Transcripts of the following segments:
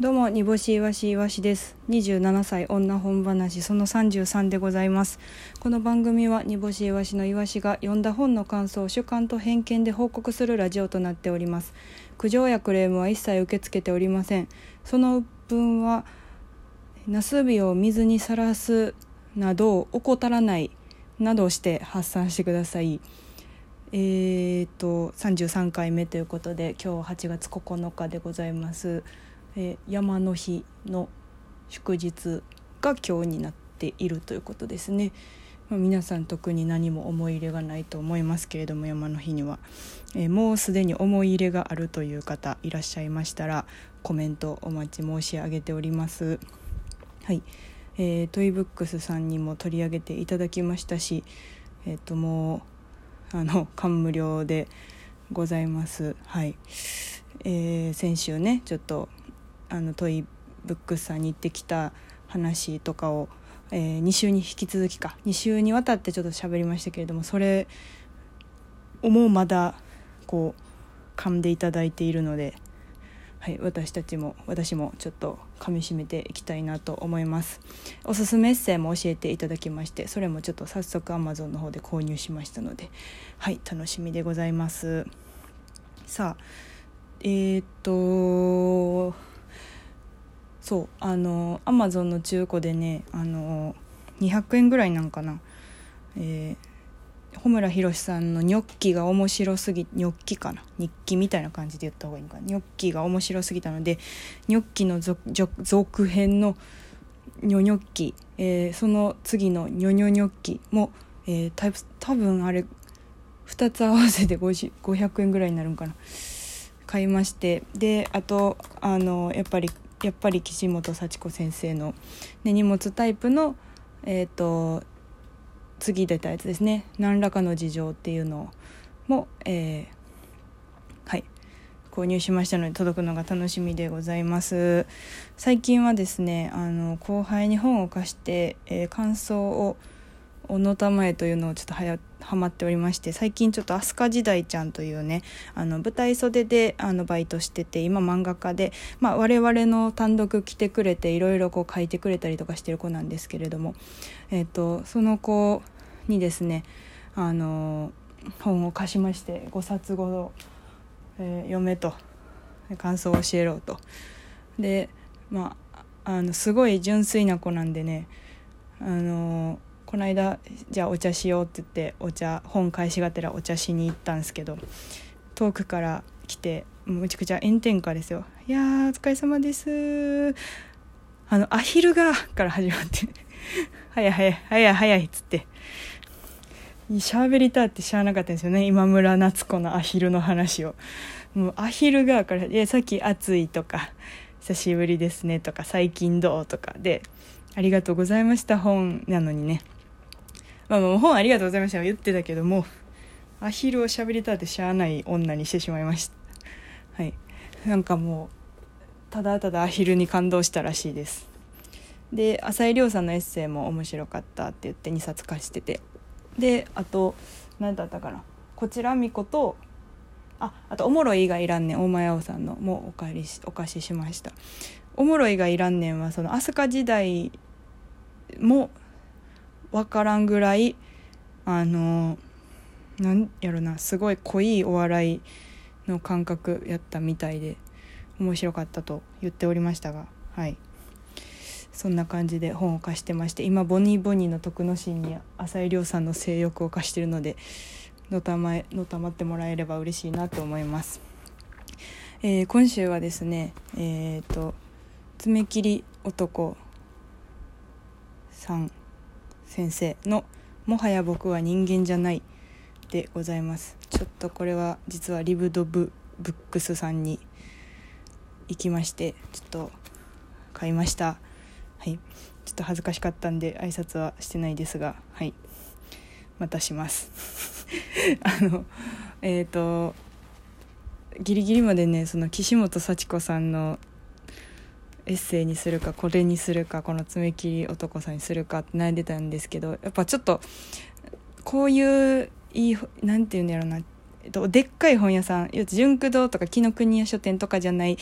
どうも煮干しいわしいわしです。27歳女本話その33でございます。この番組は煮干しいわしのいわしが読んだ本の感想を主観と偏見で報告するラジオとなっております。苦情やクレームは一切受け付けておりません。その分はナスビを水にさらすなど怠らないなどして発散してください。えーと33回目ということで今日8月9日でございます。えー、山の日の祝日が今日になっているということですね。まあ、皆さん特に何も思い入れがないと思いますけれども山の日には、えー、もうすでに思い入れがあるという方いらっしゃいましたらコメントお待ち申し上げております。はい、えー、トイブックスさんにも取り上げていただきましたし、えっ、ー、ともうあの感無量でございます。はい、えー、先週ねちょっとあのトイブックスさんに行ってきた話とかを、えー、2週に引き続きか。2週にわたってちょっと喋りましたけれどもそれをもうまだこう噛んでいただいているので、はい、私たちも私もちょっと噛みしめていきたいなと思います。おすすめエッセイも教えていただきましてそれもちょっと早速 Amazon の方で購入しましたのではい楽しみでございます。さあえー、っとそうあのアマゾンの中古でねあの200円ぐらいなんかな、えー、穂村弘さんの「ニョッキが面白すぎニョッキかな。日記みたいな感じで言った方がいいのかな。ニョッキが面白すぎたのでニョッキの続編のニョニョッキ、えー、その次のニョニョニョッキも、えー、た多分あれ2つ合わせて500円ぐらいになるんかな。買いまして。であとあのやっぱりやっぱり岸本幸子先生の、ね、荷物タイプの、えーと、次出たやつですね。何らかの事情っていうのも、えー、はい購入しましたので届くのが楽しみでございます。最近はですねあの後輩に本を貸して、えー、感想を小野玉江というのをちょっとはやハマっておりまして最近ちょっと飛鳥時代ちゃんというねあの舞台袖であのバイトしてて今漫画家で、まあ、我々の単独来てくれていろいろこう書いてくれたりとかしてる子なんですけれども、えーと、その子にですねあの本を貸しまして5冊ほど、えー、読めと感想を教えろと。でまああのすごい純粋な子なんでねあのこの間じゃあお茶しようって言ってお茶本返しがてらお茶しに行ったんですけど遠くから来てむちゃくちゃ炎天下ですよ「いやーお疲れ様です」あのアヒルがから始まって「早い早い早い早い」っつって。喋りたって知らなかったんですよね今村夏子のアヒルの話を。もうアヒルがから「いさっき暑い」とか「久しぶりですね」とか「最近どう?」とかで「ありがとうございました本」なのにね。まあ、もう本ありがとうございました。言ってたけどもアヒルを喋りたってしゃあない女にしてしまいました。はい。なんかもうただただアヒルに感動したらしいです。で浅井亮さんのエッセイも面白かったって言って2冊貸してて。であと何だったかな。こちらみことああと「おもろいがいらんねん」大前青さんのもお借りしお貸ししました「おもろいがいらんねん」はその飛鳥時代も分からんぐらいあのなんやろなすごい濃いお笑いの感覚やったみたいで面白かったと言っておりましたがはい。そんな感じで本を貸してまして今ボニーボニーの徳之進に浅井亮さんの性欲を貸してるのでのたまのたまってもらえれば嬉しいなと思います、えー、今週はですねえっ、ー、と爪切り男さん先生の「もはや僕は人間じゃない」でございます。ちょっとこれは実はリブドブブックスさんに行きましてちょっと買いました。はい。ちょっと恥ずかしかったんで挨拶はしてないですがはい。またします。あのえっ、ー、とギリギリまでねその岸本幸子さんのエッセイにするかこれにするかこの爪切り男さんにするかって悩んでたんですけどやっぱちょっとこういういいなんていうんだろうな、でっかい本屋さん純駆堂とか紀ノ国屋書店とかじゃない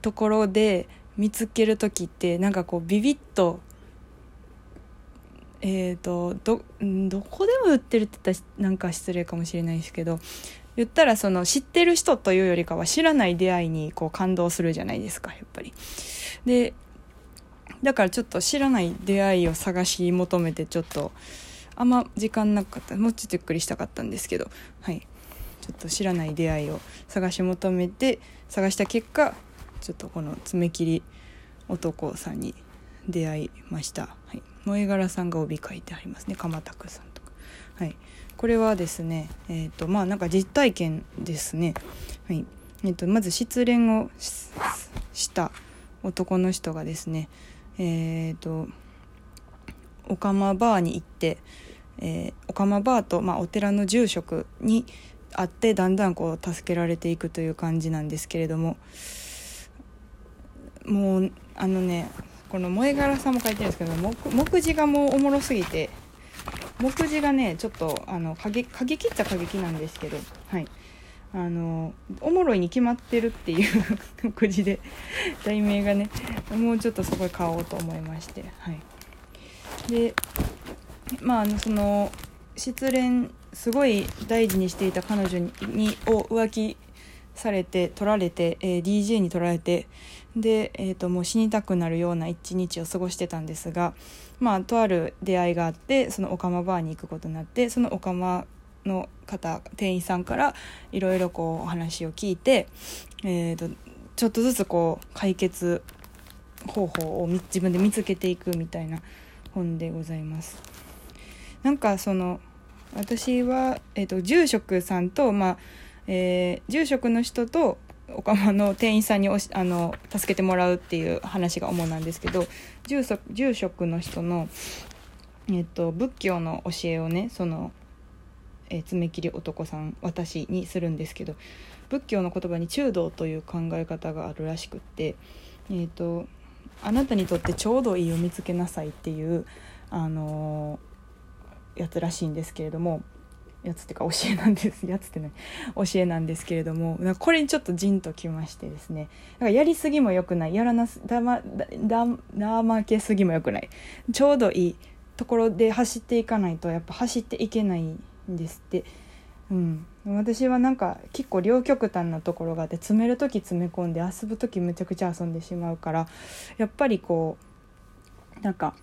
ところで見つける時ってなんかこうビビッとえーと、どどこでも売ってるって言ったらなんか失礼かもしれないですけど言ったらその知ってる人というよりかは知らない出会いにこう感動するじゃないですかやっぱり。でだからちょっと知らない出会いを探し求めてちょっとあんま時間なかった。もうちょっとゆっくりしたかったんですけど。はい。ちょっと知らない出会いを探し求めて探した結果ちょっとこの爪切り男さんに出会いました。はい。萌柄さんが帯書いてありますね。鎌田区さんとか。はい。これはですねえっ、ー、とまあなんか実体験ですね。はい。えーと、まず失恋をした男の人がですねえっ、ー、とオカマバーに行って、えー、オカマバーと、まあ、お寺の住職に会ってだんだんこう助けられていくという感じなんですけれどももうあのねこの萌柄さんも書いてるんですけど目次がもうおもろすぎて目次がねちょっとあの過激過激っちゃ過激なんですけどはい。あのおもろいに決まってるっていう 目次で題名がねもうちょっとそこで買おうと思いましてはい。でまああのその失恋すごい大事にしていた彼女にを浮気されて取られて、えー、DJ に取られてで、えーと、もう死にたくなるような一日を過ごしてたんですが、まあ、とある出会いがあってそのオカマバーに行くことになってそのオカマの方店員さんからいろいろこうお話を聞いて、えーと、ちょっとずつこう解決方法を自分で見つけていくみたいな本でございます。なんかその私は、えーと住職さんと、まあえー、住職の人とおかまの店員さんにおしあの助けてもらうっていう話が主なんですけど住職住職の人の、えっと、仏教の教えをねその、えー、爪切り男さん私にするんですけど仏教の言葉に中道という考え方があるらしくって、えっと、あなたにとってちょうどいいを見つけなさいっていう、あのー、やつらしいんですけれども。やつってか教えなんです。やつってね教えなんですけれどもこれにちょっとじんときましてですね。なんかやりすぎもよくない。やらなすだまだだまけすぎもよくない。ちょうどいいところで走っていかないとやっぱ走っていけないんですって。うん、私はなんか結構両極端なところがあって詰める時詰め込んで遊ぶ時むちゃくちゃ遊んでしまうからやっぱりこうなんか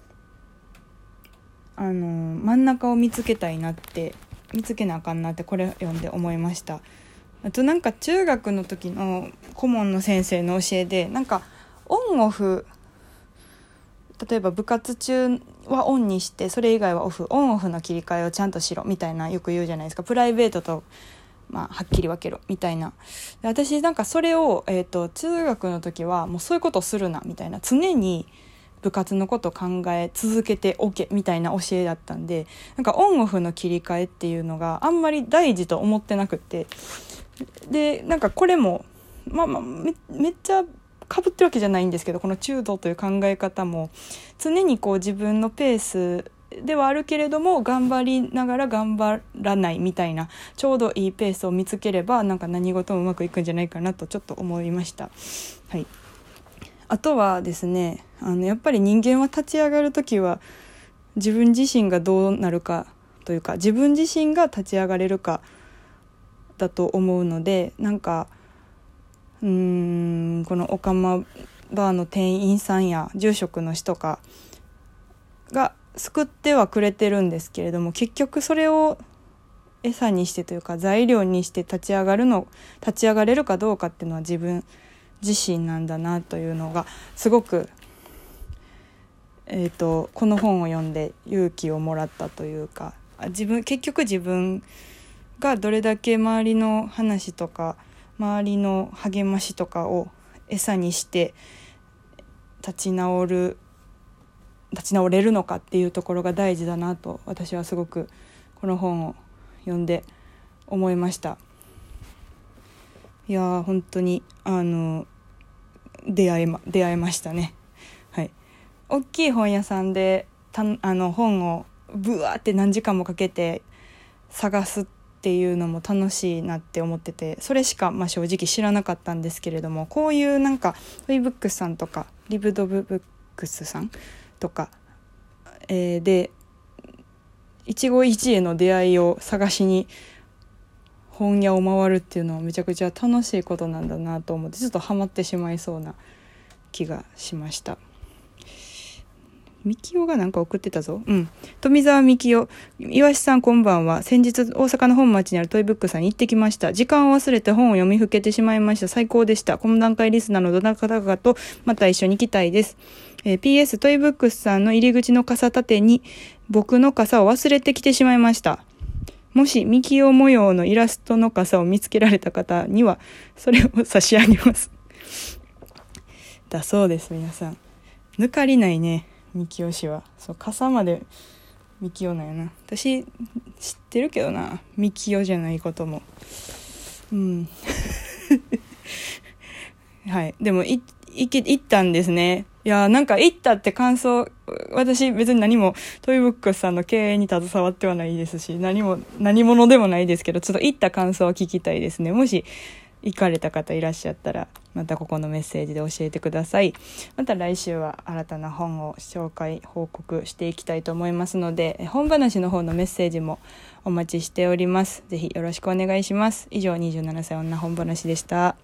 あの真ん中を見つけたいなって見つけなあかんなってこれ読んで思いました。あとなんか中学の時の顧問の先生の教えでなんかオンオフ例えば部活中はオンにしてそれ以外はオフオンオフの切り替えをちゃんとしろみたいなよく言うじゃないですか。プライベートと、まあ、はっきり分けろみたいな。私なんかそれを、えーと中学の時はもうそういうことをするなみたいな。常に部活のこと考え続けておけみたいな教えだったんでなんかオンオフの切り替えっていうのがあんまり大事と思ってなくてでなんかこれもまあまあめめっちゃかぶってるわけじゃないんですけどこの中道という考え方も常にこう自分のペースではあるけれども頑張りながら頑張らないみたいなちょうどいいペースを見つければなんか何事もうまくいくんじゃないかなとちょっと思いました。はいあとはですねあのやっぱり人間は立ち上がる時は自分自身がどうなるかというか自分自身が立ち上がれるかだと思うのでなんかうーんこのオカマバーの店員さんや住職の人かが救ってはくれてるんですけれども結局それを餌にしてというか材料にして立ち上がるの立ち上がれるかどうかっていうのは自分自身なんだなというのがすごく、えーと、この本を読んで勇気をもらったというか自分結局自分がどれだけ周りの話とか周りの励ましとかを餌にして立ち直る立ち直れるのかっていうところが大事だなと私はすごくこの本を読んで思いました。いや本当にあの出会えま出会えましたね。はい。大きい本屋さんでたあの本をブワーって何時間もかけて探すっていうのも楽しいなって思っててそれしか、まあ、正直知らなかったんですけれどもこういうなんかフェイブックスさんとかリブドブブックスさんとか、えー、で一期一会の出会いを探しに本屋を回るっていうのはめちゃくちゃ楽しいことなんだなと思ってちょっとハマってしまいそうな気がしました。みきおがなんか送ってたぞ。うん。富澤みきお。岩しさんこんばんは。先日大阪の本町にあるトイブックさんに行ってきました。時間を忘れて本を読みふけてしまいました。最高でした。この段階リスナーのどなたかとまた一緒に行きたいです。えー、PS トイブックスさんの入り口の傘立てに僕の傘を忘れてきてしまいました。もし、ミキオ模様のイラストの傘を見つけられた方には、それを差し上げます。だそうです、皆さん。抜かりないね、ミキオ氏は。そう、傘までミキオなんやな。私、知ってるけどな、ミキオじゃないことも。うん。はい。でも、い、いけ、行ったんですね。いやなんか行ったって感想、私別に何もトイブックスさんの経営に携わってはないですし、何も、何者でもないですけど、ちょっと行った感想を聞きたいですね。もし行かれた方いらっしゃったら、またここのメッセージで教えてください。また来週は新たな本を紹介、報告していきたいと思いますので、本話の方のメッセージもお待ちしております。ぜひよろしくお願いします。以上、27歳女本話でした。